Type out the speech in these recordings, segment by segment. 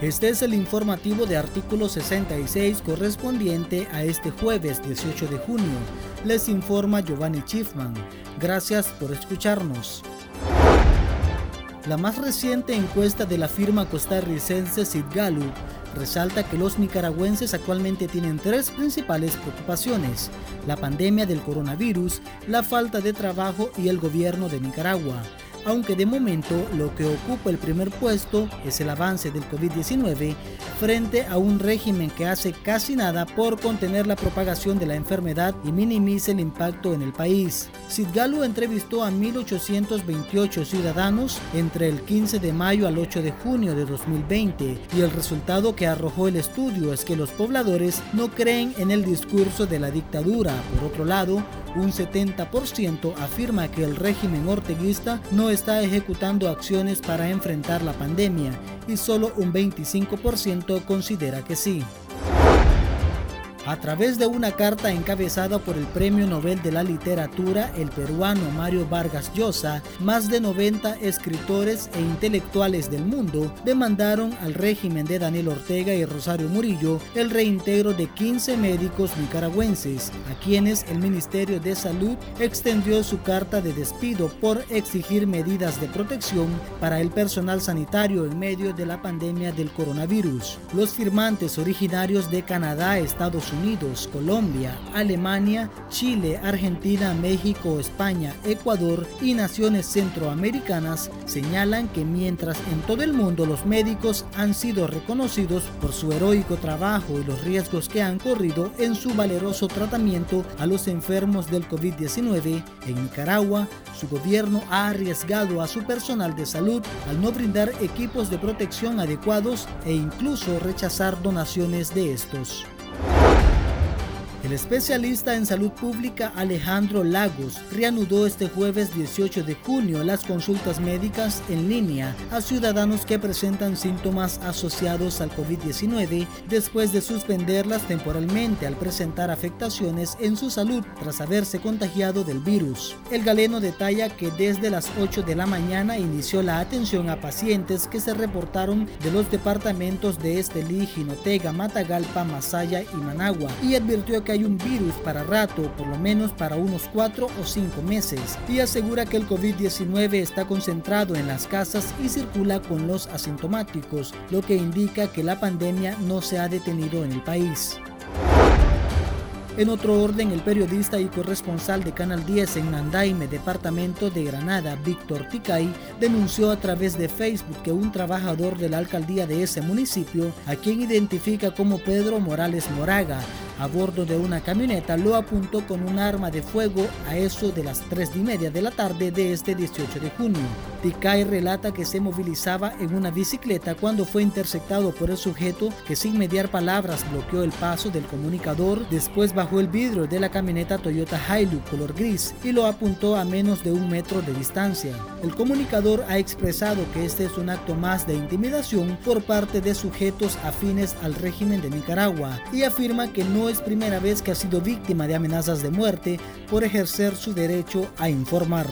Este es el informativo de artículo 66 correspondiente a este jueves 18 de junio. Les informa Giovanni Schiffman. Gracias por escucharnos. La más reciente encuesta de la firma costarricense Sidgalu resalta que los nicaragüenses actualmente tienen tres principales preocupaciones, la pandemia del coronavirus, la falta de trabajo y el gobierno de Nicaragua aunque de momento lo que ocupa el primer puesto es el avance del COVID-19 frente a un régimen que hace casi nada por contener la propagación de la enfermedad y minimiza el impacto en el país. Sidgalu entrevistó a 1.828 ciudadanos entre el 15 de mayo al 8 de junio de 2020 y el resultado que arrojó el estudio es que los pobladores no creen en el discurso de la dictadura. Por otro lado, un 70% afirma que el régimen orteguista no está ejecutando acciones para enfrentar la pandemia y solo un 25% considera que sí. A través de una carta encabezada por el Premio Nobel de la Literatura, el peruano Mario Vargas Llosa, más de 90 escritores e intelectuales del mundo demandaron al régimen de Daniel Ortega y Rosario Murillo el reintegro de 15 médicos nicaragüenses, a quienes el Ministerio de Salud extendió su carta de despido por exigir medidas de protección para el personal sanitario en medio de la pandemia del coronavirus. Los firmantes originarios de Canadá, Estados Unidos, Colombia, Alemania, Chile, Argentina, México, España, Ecuador y naciones centroamericanas señalan que mientras en todo el mundo los médicos han sido reconocidos por su heroico trabajo y los riesgos que han corrido en su valeroso tratamiento a los enfermos del COVID-19, en Nicaragua su gobierno ha arriesgado a su personal de salud al no brindar equipos de protección adecuados e incluso rechazar donaciones de estos. El especialista en salud pública Alejandro Lagos reanudó este jueves 18 de junio las consultas médicas en línea a ciudadanos que presentan síntomas asociados al COVID-19 después de suspenderlas temporalmente al presentar afectaciones en su salud tras haberse contagiado del virus. El galeno detalla que desde las 8 de la mañana inició la atención a pacientes que se reportaron de los departamentos de Estelí, Jinotega, Matagalpa, Masaya y Managua y advirtió que hay un virus para rato, por lo menos para unos cuatro o cinco meses, y asegura que el COVID-19 está concentrado en las casas y circula con los asintomáticos, lo que indica que la pandemia no se ha detenido en el país. En otro orden, el periodista y corresponsal de Canal 10 en Nandaime, departamento de Granada, Víctor Ticay, denunció a través de Facebook que un trabajador de la alcaldía de ese municipio, a quien identifica como Pedro Morales Moraga, a bordo de una camioneta lo apuntó con un arma de fuego a eso de las 3 y media de la tarde de este 18 de junio. Ticay relata que se movilizaba en una bicicleta cuando fue interceptado por el sujeto que sin mediar palabras bloqueó el paso del comunicador, después bajó el vidrio de la camioneta Toyota Hilux color gris y lo apuntó a menos de un metro de distancia. El comunicador ha expresado que este es un acto más de intimidación por parte de sujetos afines al régimen de Nicaragua y afirma que no es primera vez que ha sido víctima de amenazas de muerte por ejercer su derecho a informar.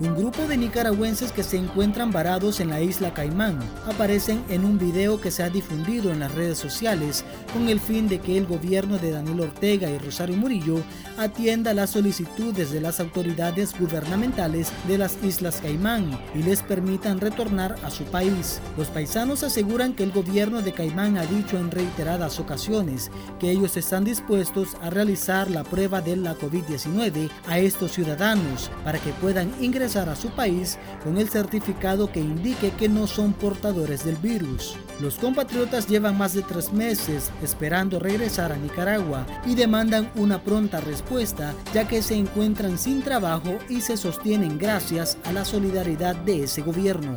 Un grupo de nicaragüenses que se encuentran varados en la isla Caimán aparecen en un video que se ha difundido en las redes sociales con el fin de que el gobierno de Daniel Ortega y Rosario Murillo atienda las solicitudes de las autoridades gubernamentales de las islas Caimán y les permitan retornar a su país. Los paisanos aseguran que el gobierno de Caimán ha dicho en reiteradas ocasiones que ellos están dispuestos a realizar la prueba de la COVID-19 a estos ciudadanos para que puedan ingresar a su país con el certificado que indique que no son portadores del virus. Los compatriotas llevan más de tres meses esperando regresar a Nicaragua y demandan una pronta respuesta ya que se encuentran sin trabajo y se sostienen gracias a la solidaridad de ese gobierno.